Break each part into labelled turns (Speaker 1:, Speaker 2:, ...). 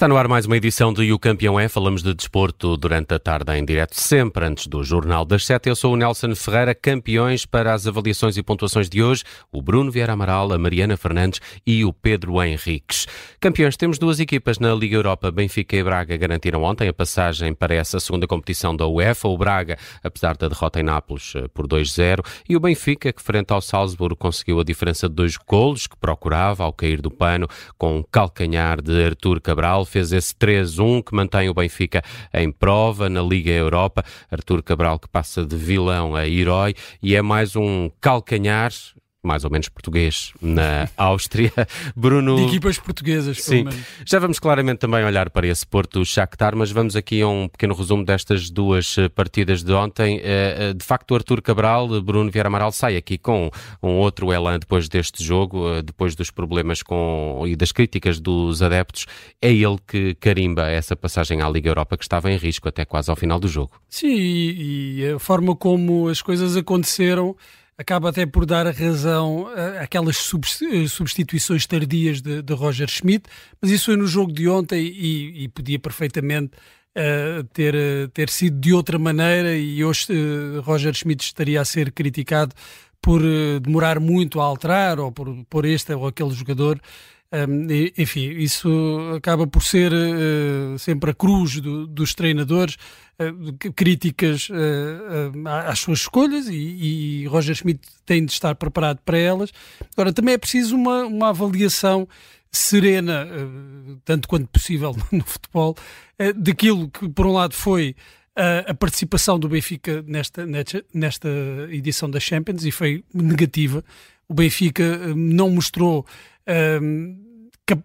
Speaker 1: Está no ar mais uma edição do E o Campeão é. Falamos de desporto durante a tarde em direto, sempre antes do Jornal das Sete. Eu sou o Nelson Ferreira, campeões para as avaliações e pontuações de hoje, o Bruno Vieira Amaral, a Mariana Fernandes e o Pedro Henriques. Campeões, temos duas equipas na Liga Europa. Benfica e Braga garantiram ontem a passagem para essa segunda competição da UEFA. O Braga, apesar da derrota em Nápoles eh, por 2-0, e o Benfica, que frente ao Salzburgo conseguiu a diferença de dois golos que procurava ao cair do pano, com um calcanhar de Artur Cabral fez esse 3-1 que mantém o Benfica em prova na Liga Europa. Artur Cabral que passa de vilão a herói e é mais um calcanhar mais ou menos português na Áustria.
Speaker 2: Bruno. De equipas portuguesas,
Speaker 1: Sim. Já vamos claramente também olhar para esse Porto Shakhtar, mas vamos aqui a um pequeno resumo destas duas eh, partidas de ontem. Eh, eh, de facto, o Artur Cabral, Bruno Vieira Amaral sai aqui com um outro elan depois deste jogo, depois dos problemas com e das críticas dos adeptos. É ele que carimba essa passagem à Liga Europa que estava em risco até quase ao final do jogo.
Speaker 2: Sim, e a forma como as coisas aconteceram acaba até por dar a razão àquelas eh, substituições tardias de, de, Roger Schmidt, mas isso foi no jogo de ontem e, e podia perfeitamente uh, ter, ter sido de outra maneira e hoje uh, Roger Schmidt estaria a ser criticado por uh, demorar muito a alterar ou por pôr este ou aquele jogador enfim, isso acaba por ser uh, sempre a cruz do, dos treinadores, uh, críticas uh, às suas escolhas e, e, Roger Schmidt tem de estar preparado para elas. Agora, também é preciso uma, uma avaliação serena, tanto quanto possível no futebol, daquilo que, por um lado, foi a participação do Benfica nesta, nesta, nesta edição da Champions e foi negativa. O Benfica não mostrou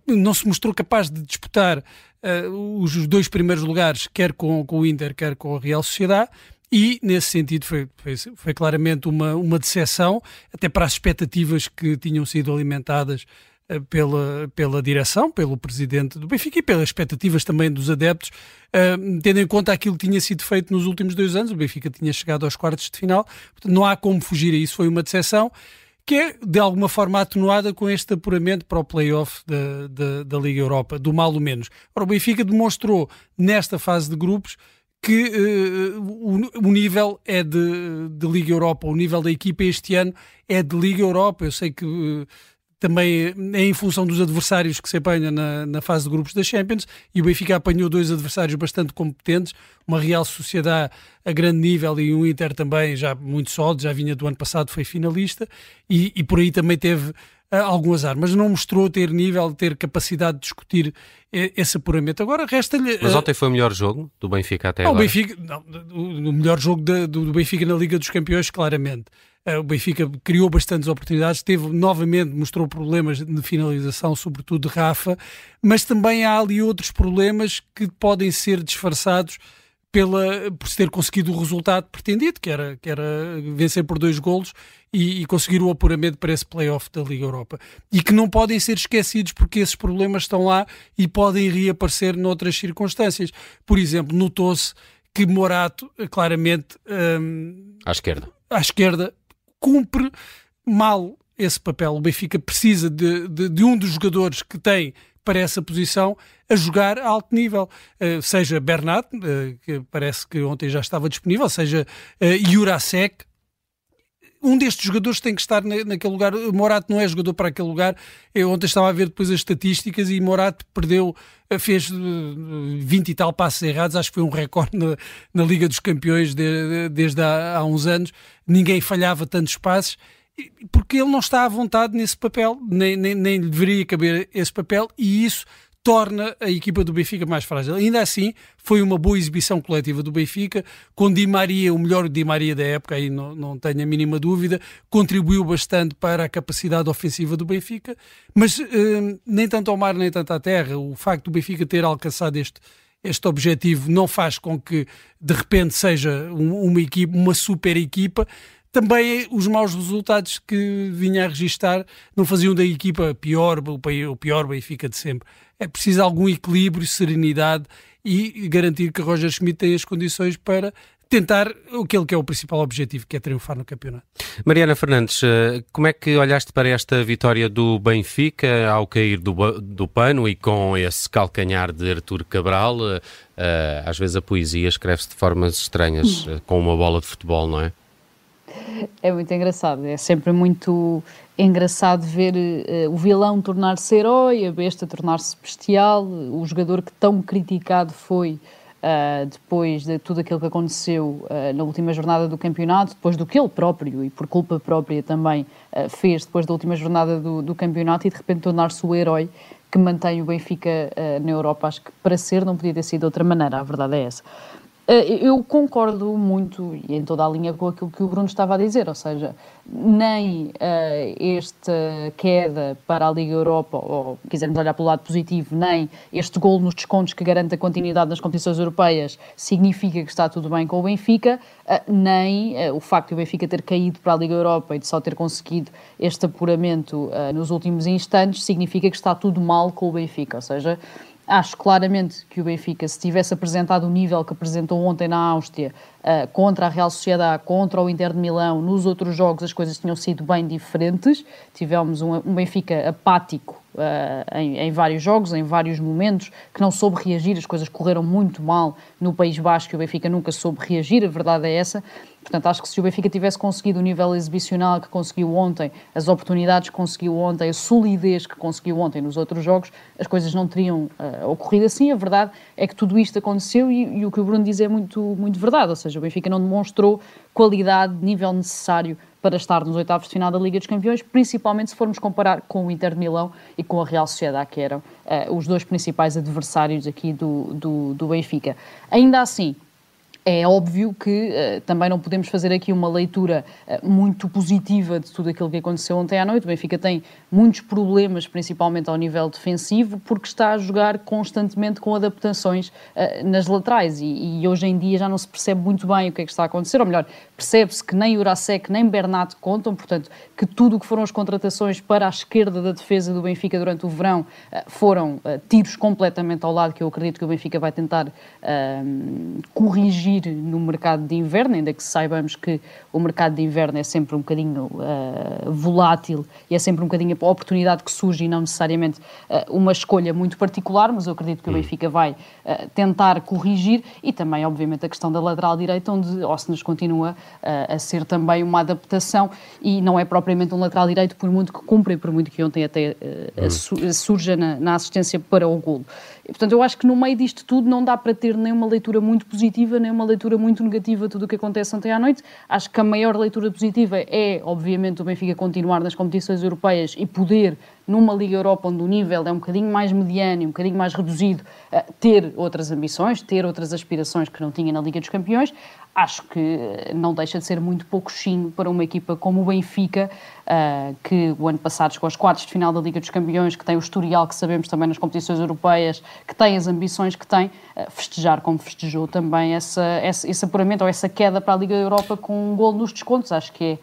Speaker 2: não se mostrou capaz de disputar uh, os dois primeiros lugares, quer com, com o Inter, quer com a Real Sociedade, e nesse sentido foi, foi, foi, claramente uma, uma decepção, até para as expectativas que tinham sido alimentadas uh, pela, pela direção, pelo presidente do Benfica e pelas expectativas também dos adeptos, uh, tendo em conta aquilo que tinha sido feito nos últimos dois anos, o Benfica tinha chegado aos quartos de final, portanto, não há como fugir a isso, foi uma decepção que é de alguma forma atenuada com este apuramento para o play-off da, da, da, Liga Europa, do mal ou menos. Ora, o Benfica demonstrou nesta fase de grupos que uh, o, o, nível é de, de, Liga Europa, o nível da equipa este ano é de Liga Europa. Eu sei que uh, também é em função dos adversários que se apanha na, na, fase de grupos da Champions e o Benfica apanhou dois adversários bastante competentes, uma Real Sociedade a grande nível e um Inter também já muito sólido, já vinha do ano passado, foi finalista e, e por aí também teve uh, algum azar, mas não mostrou ter nível, ter capacidade de discutir uh, esse apuramento. Agora resta-lhe...
Speaker 1: Uh, mas ontem foi o melhor jogo do Benfica até não, agora?
Speaker 2: O, Benfica, não, o, o melhor jogo de, do, do Benfica na Liga dos Campeões, claramente. Eh, o Benfica criou bastantes oportunidades, teve novamente, mostrou problemas de finalização, sobretudo de Rafa, mas também há ali outros problemas que podem ser disfarçados pela, por se ter conseguido o resultado pretendido, que era, que era vencer por dois golos e, e conseguir o apuramento para esse play-off da Liga Europa. E que não podem ser esquecidos porque esses problemas estão lá e podem reaparecer noutras circunstâncias. Por exemplo, notou-se que Morato, claramente... Hum,
Speaker 1: à esquerda.
Speaker 2: À esquerda cumpre mal esse papel. O Benfica precisa de, de, de um dos jogadores que tem para essa posição a jogar a alto nível, uh, seja Bernat, uh, que parece que ontem já estava disponível, seja uh, Jurasek, um destes jogadores tem que estar na, naquele lugar. Morato não é jogador para aquele lugar. Eu ontem estava a ver depois as estatísticas e Morato perdeu, fez 20 e tal passos errados. Acho que foi um recorde na, na Liga dos Campeões de, de, desde há, há, uns anos. Ninguém falhava tantos passos porque ele não está à vontade nesse papel, nem, nem, nem deveria caber esse papel, e isso torna a equipa do Benfica mais frágil. Ainda assim, foi uma boa exibição coletiva do Benfica, com Di Maria, o melhor Di Maria da época, aí não, não tenho a mínima dúvida, contribuiu bastante para a capacidade ofensiva do Benfica, mas eh, nem tanto ao mar nem tanto à terra. O facto do Benfica ter alcançado este, este objetivo não faz com que de repente seja uma equipa, uma super equipa, também os maus resultados que vinha a registar não faziam da equipa pior, o pior Benfica de sempre. É preciso algum equilíbrio, serenidade e garantir que Roger Schmidt tem as condições para tentar aquele que é o principal objetivo, que é triunfar no campeonato.
Speaker 1: Mariana Fernandes, eh, como é que olhaste para esta vitória do Benfica ao cair do, do pano e com esse calcanhar de Artur Cabral? Eh, às vezes a poesia escreve-se de formas estranhas, com uma bola de futebol, não é?
Speaker 3: É muito engraçado, é sempre muito engraçado ver uh, o vilão tornar-se herói, a besta tornar-se bestial, o jogador que tão criticado foi uh, depois de tudo aquilo que aconteceu uh, na última jornada do campeonato, depois do que ele próprio e por culpa própria também fez depois da última jornada do, do campeonato e de repente tornar-se o herói que mantém o Benfica na Europa. Acho que para ser não podia ter sido de outra maneira, a verdade é essa. Eh, eu concordo muito e em toda a linha com aquilo que o Bruno estava a dizer, ou seja, nem uh, esta queda para a Liga Europa, ou quisermos olhar pelo lado positivo, nem este gol nos descontos que garante a continuidade nas competições europeias significa que está tudo bem com o Benfica, uh, nem uh, o facto de o Benfica ter caído para a Liga Europa e de só ter conseguido este apuramento nos últimos instantes significa que está tudo mal com o Benfica, ou seja, Acho claramente que o Benfica, se tivesse apresentado o nível que apresentou ontem na Áustria, uh, contra a Real Sociedade, contra o Inter de Milão, nos outros jogos as coisas tinham sido bem diferentes. Tivemos um, um Benfica apático uh, em, em, vários jogos, em vários momentos, que não soube reagir, as coisas correram muito mal no País Basco e o Benfica nunca soube reagir, a verdade é essa. Portanto, acho que se o Benfica tivesse conseguido o nível exibicional que conseguiu ontem, as oportunidades que conseguiu ontem, a solidez que conseguiu ontem nos outros jogos, as coisas não teriam uh, ocorrido assim. A verdade é que tudo isto aconteceu e, e, o que o Bruno diz é muito, muito verdade. Ou seja, o Benfica não demonstrou qualidade, nível necessário para estar nos oitavos de final da Liga dos Campeões, principalmente se formos comparar com o Inter de Milão e com a Real Sociedade, que eram uh, os dois principais adversários aqui do, do, do Benfica. Ainda assim, é óbvio que uh, também não podemos fazer aqui uma leitura uh, muito positiva de tudo aquilo que aconteceu ontem à noite. O Benfica tem muitos problemas, principalmente ao nível defensivo, porque está a jogar constantemente com adaptações uh, nas laterais. E, e, hoje em dia já não se percebe muito bem o que é que está a acontecer, ou melhor, percebe-se que nem Urasek nem Bernat contam, portanto, que tudo o que foram as contratações para a esquerda da defesa do Benfica durante o verão foram tiros completamente ao lado, que eu acredito que o Benfica vai tentar corrigir no mercado de inverno, ainda que saibamos que o mercado de inverno é sempre um bocadinho uh, volátil e é sempre um bocadinho a oportunidade que surge e não necessariamente uh, uma escolha muito particular, mas eu acredito que o hum. Benfica vai uh, tentar corrigir e também, obviamente, a questão da lateral direita, onde Osnas continua a ser também uma adaptação e não é propriamente um lateral direito, por muito que cumpra e por muito que ontem até hum. surja na, na assistência para o golo. Portanto, eu acho que no meio disto tudo não dá para ter nem uma leitura muito positiva, nem uma leitura muito negativa de tudo o que acontece ontem à noite. Acho que a maior leitura positiva é, obviamente, o Benfica continuar nas competições europeias e poder, numa Liga Europa onde o nível é um bocadinho mais mediano e um bocadinho mais reduzido, eh, ter outras ambições, ter outras aspirações que não tinha na Liga dos Campeões acho que não deixa de ser muito pouco chinho para uma equipa como o Benfica, uh, que o ano passado chegou aos quartos de final da Liga dos Campeões, que tem o historial que sabemos também nas competições europeias, que tem as ambições que tem, festejar como festejou também essa, esse apuramento ou essa queda para a Liga Europa com um gol nos descontos. Acho que é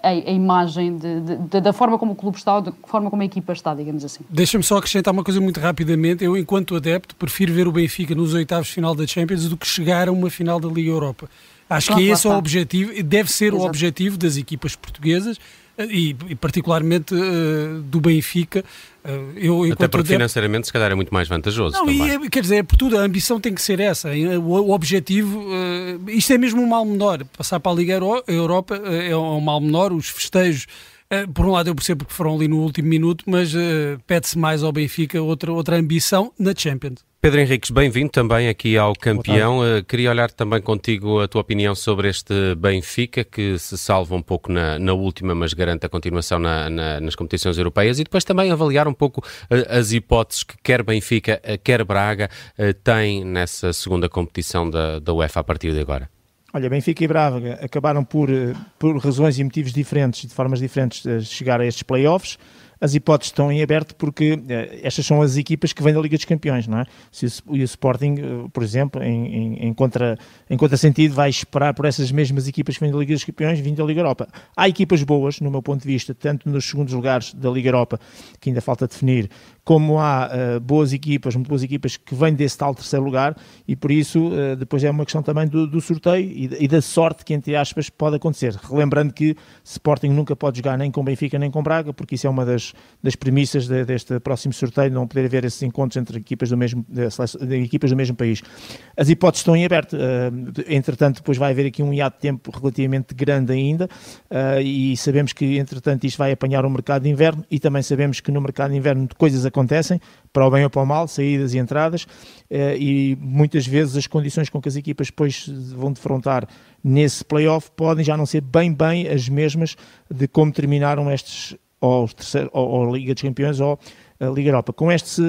Speaker 3: a, a, imagem de, de, da forma como o clube está, da forma como a equipa está, digamos assim.
Speaker 2: Deixa-me só acrescentar uma coisa muito rapidamente. Eu, enquanto adepto, prefiro ver o Benfica nos oitavos de final da Champions do que chegar a uma final da Liga Europa. Acho Pronto, que esse é o objetivo, deve ser Exato. o objetivo das equipas portuguesas eh, e, e particularmente uh, do Benfica.
Speaker 1: Uh, eu, Até porque adepto, financeiramente se calhar é muito mais vantajoso. Não, e
Speaker 2: é, quer dizer, é por tudo, a ambição tem que ser essa. O, o objetivo, uh, isto é mesmo um mal menor. Passar para a Liga Europa é um mal menor, os festejos. Por um lado, eu percebo que foram ali no último minuto, mas pede-se mais ao Benfica outra, outra ambição na Champions.
Speaker 1: Pedro Henriques, bem-vindo também aqui ao campeão. Uh, queria olhar também contigo a tua opinião sobre este Benfica, que se salva um pouco na, na última, mas garante a continuação na, na, nas competições europeias, e depois também avaliar um pouco uh, as hipóteses que quer Benfica, uh, quer Braga têm nessa segunda competição da, da UEFA a partir de agora.
Speaker 4: Olha, Benfica e Braga acabaram por, por razões e motivos diferentes, de formas diferentes, de chegar a estes playoffs as hipóteses estão em aberto porque eh, estas são as equipas que vêm da Liga dos Campeões, não é? Se o, e o Sporting, eh, por exemplo, em, em, em, contra, em vai esperar por essas mesmas equipas que vêm da Liga dos Campeões vindo da Liga Europa. Há equipas boas, no meu ponto de vista, tanto nos segundos lugares da Liga Europa, que ainda falta definir, como há uh, boas equipas, muito boas equipas que vêm desse tal terceiro lugar e por isso uh, depois é uma questão também do, do sorteio e, e, da sorte que, entre aspas, pode acontecer. Relembrando que Sporting nunca pode jogar nem com Benfica nem com Braga, porque isso é uma das, das premissas de, deste próximo sorteio, não poder haver esses encontros entre equipas do mesmo, de, equipas do mesmo país. As hipóteses estão em aberto, uh, entretanto, depois vai haver aqui um hiato de tempo relativamente grande ainda e sabemos que, entretanto, isto vai apanhar o mercado de inverno e também sabemos que no mercado de inverno coisas acontecem, para o bem ou para o mal, saídas e entradas, eh, e muitas vezes as condições com que as equipas depois vão defrontar nesse playoff podem já não ser bem bem as mesmas de como terminaram estes ou, terceiro, ou, ou Liga dos Campeões ou a Liga Europa. Com esta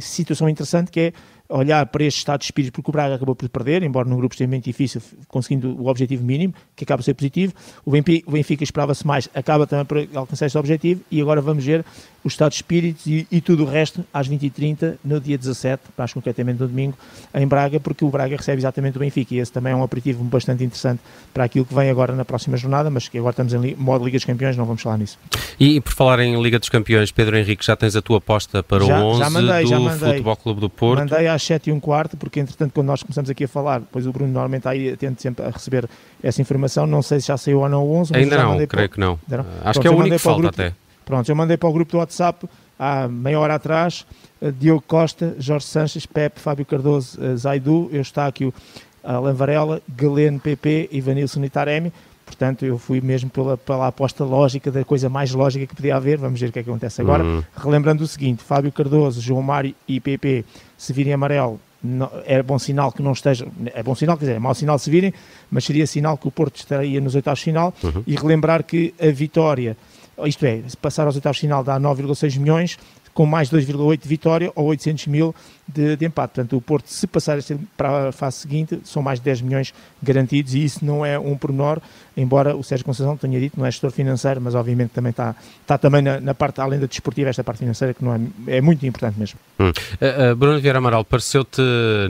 Speaker 4: situação interessante que é olhar para este estado de espírito, porque o Braga acabou por perder, embora num grupo extremamente difícil, conseguindo o objetivo mínimo, que acaba por ser positivo. O Benfica, esperava-se mais, acaba também por alcançar este objetivo, e agora vamos ver o estado de espírito e, e tudo o resto às 20h30, no dia 17, mais concretamente no domingo, em Braga, porque o Braga recebe exatamente o Benfica, e esse também é um aperitivo bastante interessante para aquilo que vem agora na próxima jornada, mas que agora estamos em modo Liga dos Campeões, não vamos falar nisso.
Speaker 1: E, e por falar em Liga dos Campeões, Pedro Henrique, já tens a tua aposta para já, o 11 já mandei, do já mandei. Futebol Clube do Porto?
Speaker 4: Mandei às 7 e um quarto, porque entretanto quando nós começamos aqui a falar, depois o Bruno normalmente está aí atento sempre a receber essa informação, não sei se já saiu ou não o 11.
Speaker 1: Ainda não, creio para... que não. não. Acho Pronto, que é o único que falta
Speaker 4: grupo,
Speaker 1: até.
Speaker 4: Pronto, eu mandei para o grupo do WhatsApp há meia hora atrás, uh, Diogo Costa, Jorge Sanches, Pepe, Fábio Cardoso, uh, Zaidu, eu está aqui o Alan Varela, Galeno PP e Vanilson Itaremi. Portanto, eu fui mesmo pela, pela aposta lógica, da coisa mais lógica que podia haver. Vamos ver o que é que acontece agora. Uhum. Relembrando o seguinte: Fábio Cardoso, João Mário e PP, se virem amarelo, não, é bom sinal que não estejam. É bom sinal, quer dizer, é mau sinal se virem, mas seria sinal que o Porto estaria nos oitavos de final. Uhum. E relembrar que a vitória, isto é, se passar aos oitavos de final dá 9,6 milhões, com mais 2,8 de vitória ou 800 mil de, de, empate. Portanto, o Porto, se passar para a fase seguinte, são mais de 10 milhões garantidos e isso não é um pormenor, embora o Sérgio Conceição tenha dito, não é gestor financeiro, mas obviamente também está, está também na, na parte, além da desportiva, esta parte financeira que não é, é muito importante mesmo.
Speaker 1: Hum. Uh, uh, Bruno Vieira Amaral, pareceu-te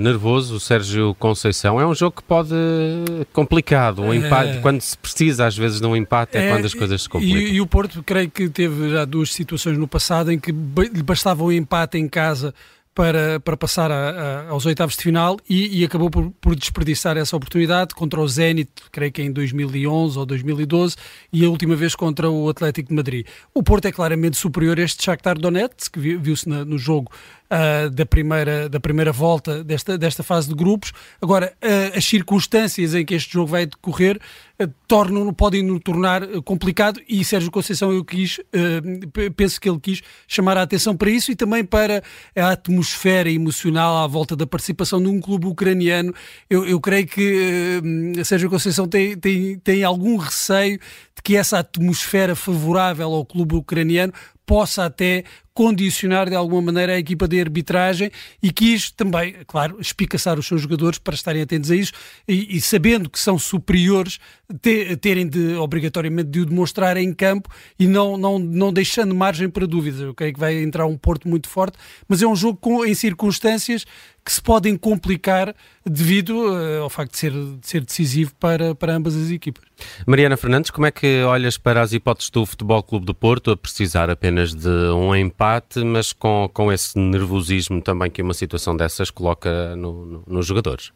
Speaker 1: nervoso o Sérgio Conceição? É um jogo que pode complicado, um empate, é... quando se precisa às vezes de um empate é, é quando as coisas se complicam.
Speaker 2: E, e, o Porto, creio que teve já duas situações no passado em que bastava um empate em casa para, para passar a, a, aos oitavos de final e, e acabou por, por, desperdiçar essa oportunidade contra o Zenit, creio que em 2011 ou 2012, e a última vez contra o Atlético de Madrid. O Porto é claramente superior a este Shakhtar Donetsk, que viu-se no jogo uh, da, primeira, da primeira volta desta, desta fase de grupos. Agora, uh, as circunstâncias em que este jogo vai decorrer uh, tornam, podem no tornar complicado e Sérgio Conceição eu quis, penso que ele quis chamar a atenção para isso e também para a atmosfera emocional à volta da participação num clube ucraniano. Eu, eu creio que Sérgio Conceição tem, tem, tem algum receio de que essa atmosfera favorável ao clube ucraniano possa até condicionar de alguma maneira a equipa de arbitragem e quis também, claro, espicaçar os seus jogadores para estarem atentos a isso e, e sabendo que são superiores, te, terem de obrigatoriamente de o demonstrar em campo e não, não, não deixando margem para dúvidas. Eu creio que vai entrar um Porto muito forte, mas é um jogo com, em circunstâncias que se podem complicar devido uh, ao facto de ser, de ser decisivo para, para ambas as equipas.
Speaker 1: Mariana Fernandes, como é que olhas para as hipóteses do Futebol Clube do Porto a precisar apenas de um empate, mas com, com esse nervosismo também que uma situação dessas coloca no, no, nos jogadores?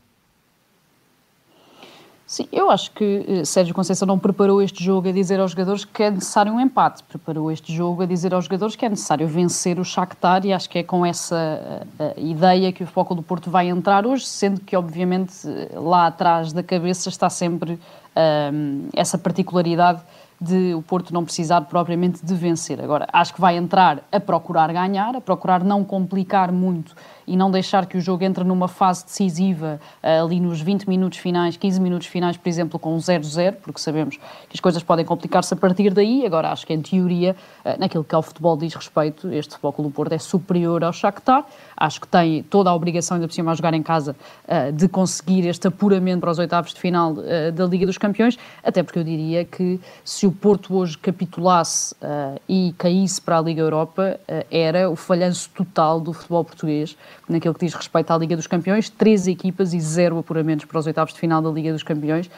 Speaker 3: Sim, eu acho que eh, Sérgio Conceição não preparou este jogo a dizer aos jogadores que é necessário um empate, preparou este jogo a dizer aos jogadores que é necessário vencer o Shakhtar e acho que é com essa uh, ideia que o Futebol do Porto vai entrar hoje, sendo que obviamente lá atrás da cabeça está sempre uh, essa particularidade de o Porto não precisar propriamente de vencer. Agora, acho que vai entrar a procurar ganhar, a procurar não complicar muito e não deixar que o jogo entre numa fase decisiva eh, ali nos 20 minutos finais, 15 minutos finais, por exemplo, com 0-0, porque sabemos que as coisas podem complicar-se a partir daí. Agora, acho que em teoria, eh, naquilo que ao futebol diz respeito, este Futebol do Porto é superior ao Shakhtar. Acho que tem toda a obrigação, ainda por cima, a jogar em casa, eh, de conseguir este apuramento para os oitavos de final da Liga dos Campeões, até porque eu diria que se o Porto hoje capitulasse e caísse para a Liga Europa, era o falhanço total do futebol português naquilo que diz respeito à Liga dos Campeões, três equipas e zero apuramentos para os oitavos de final da Liga dos Campeões. Uh,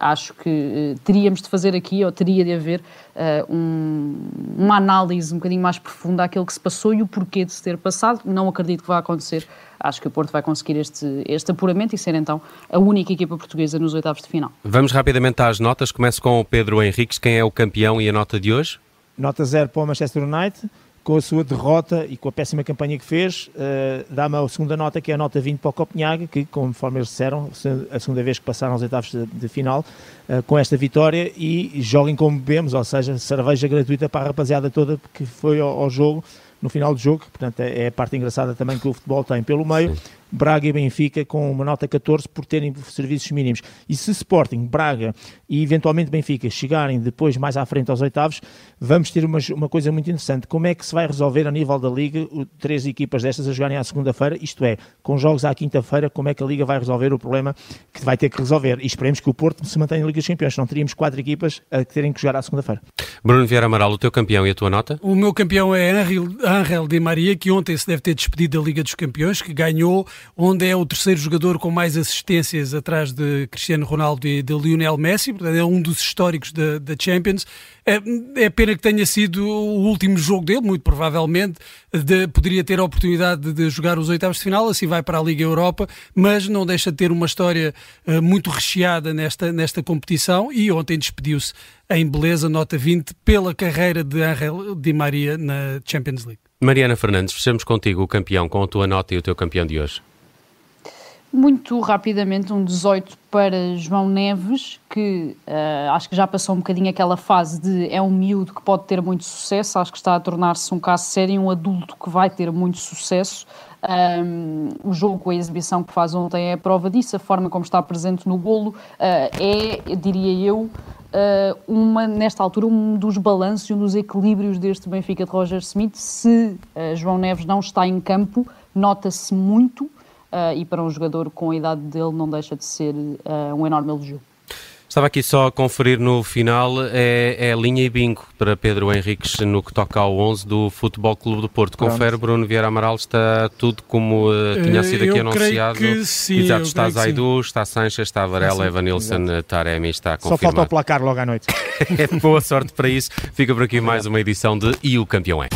Speaker 3: acho que uh, teríamos de fazer aqui, ou teria de haver, uh, um, uma análise um bocadinho mais profunda àquilo que se passou e o porquê de se ter passado. Não acredito que vá acontecer. Acho que o Porto vai conseguir este, este apuramento e ser então a única equipa portuguesa nos oitavos de final.
Speaker 1: Vamos rapidamente às notas. Começo com o Pedro Henriques. Quem é o campeão e a nota de hoje?
Speaker 4: Nota zero para o Manchester United com a sua derrota e com a péssima campanha que fez, uh, dá-me a segunda nota, que é a nota 20 para o Copenhague, que, conforme eles disseram, a segunda vez que passaram aos oitavos de, de final, uh, com esta vitória, e joguem como bebemos, ou seja, cerveja gratuita para a rapaziada toda que foi ao, ao jogo, no final do jogo, portanto é, é a parte engraçada também que o futebol tem pelo meio. Sim. Braga e Benfica com uma nota 14 por terem serviços mínimos. E se Sporting, Braga e eventualmente Benfica chegarem depois mais à frente aos oitavos, vamos ter uma, uma coisa muito interessante. Como é que se vai resolver a nível da Liga o, três equipas destas a jogarem à segunda-feira? Isto é, com jogos à quinta-feira, como é que a Liga vai resolver o problema que vai ter que resolver? E esperemos que o Porto se mantenha na Liga dos Campeões. Não teríamos quatro equipas a terem que jogar à segunda-feira.
Speaker 1: Bruno Vieira Amaral, o teu campeão e a tua nota?
Speaker 2: O meu campeão é Angel Di Maria, que ontem se deve ter despedido da Liga dos Campeões, que ganhou onde é o terceiro jogador com mais assistências atrás de Cristiano Ronaldo e de Lionel Messi, portanto é um dos históricos da, Champions. É, é, pena que tenha sido o último jogo dele, muito provavelmente, de, poderia ter a oportunidade de, de, jogar os oitavos de final, assim vai para a Liga Europa, mas não deixa de ter uma história uh, muito recheada nesta, nesta competição e ontem despediu-se em beleza, nota 20, pela carreira de Angel Di Maria na Champions League.
Speaker 1: Mariana Fernandes, fechamos contigo o campeão com a tua nota e o teu campeão de hoje.
Speaker 3: Muito rapidamente, um 18 para João Neves, que uh, acho que já passou um bocadinho aquela fase de é um miúdo que pode ter muito sucesso, acho que está a tornar-se um caso sério, um adulto que vai ter muito sucesso. Um, o jogo, a exibição que faz ontem é a prova disso, a forma como está presente no bolo uh, é, diria eu, uma, nesta altura, um dos balanços e um dos equilíbrios deste Benfica de Roger Smith. Se João Neves não está em campo, nota-se muito uh, e para um jogador com a idade dele não deixa de ser um enorme elogio.
Speaker 1: Estava aqui só a conferir no final, é, é linha e bingo para Pedro Henriques no que toca ao 11 do Futebol Clube do Porto. Confere, Bruno Vieira Amaral, está tudo como uh, tinha sido aqui
Speaker 2: eu
Speaker 1: anunciado.
Speaker 2: Sim,
Speaker 1: Exato, está Zaidu, está Sanches, está Varela, Evanilson, Taremi, está confirmado.
Speaker 4: Só falta o placar logo à noite.
Speaker 1: Boa sorte para isso. Fica por aqui mais uma edição de E o Campeão é.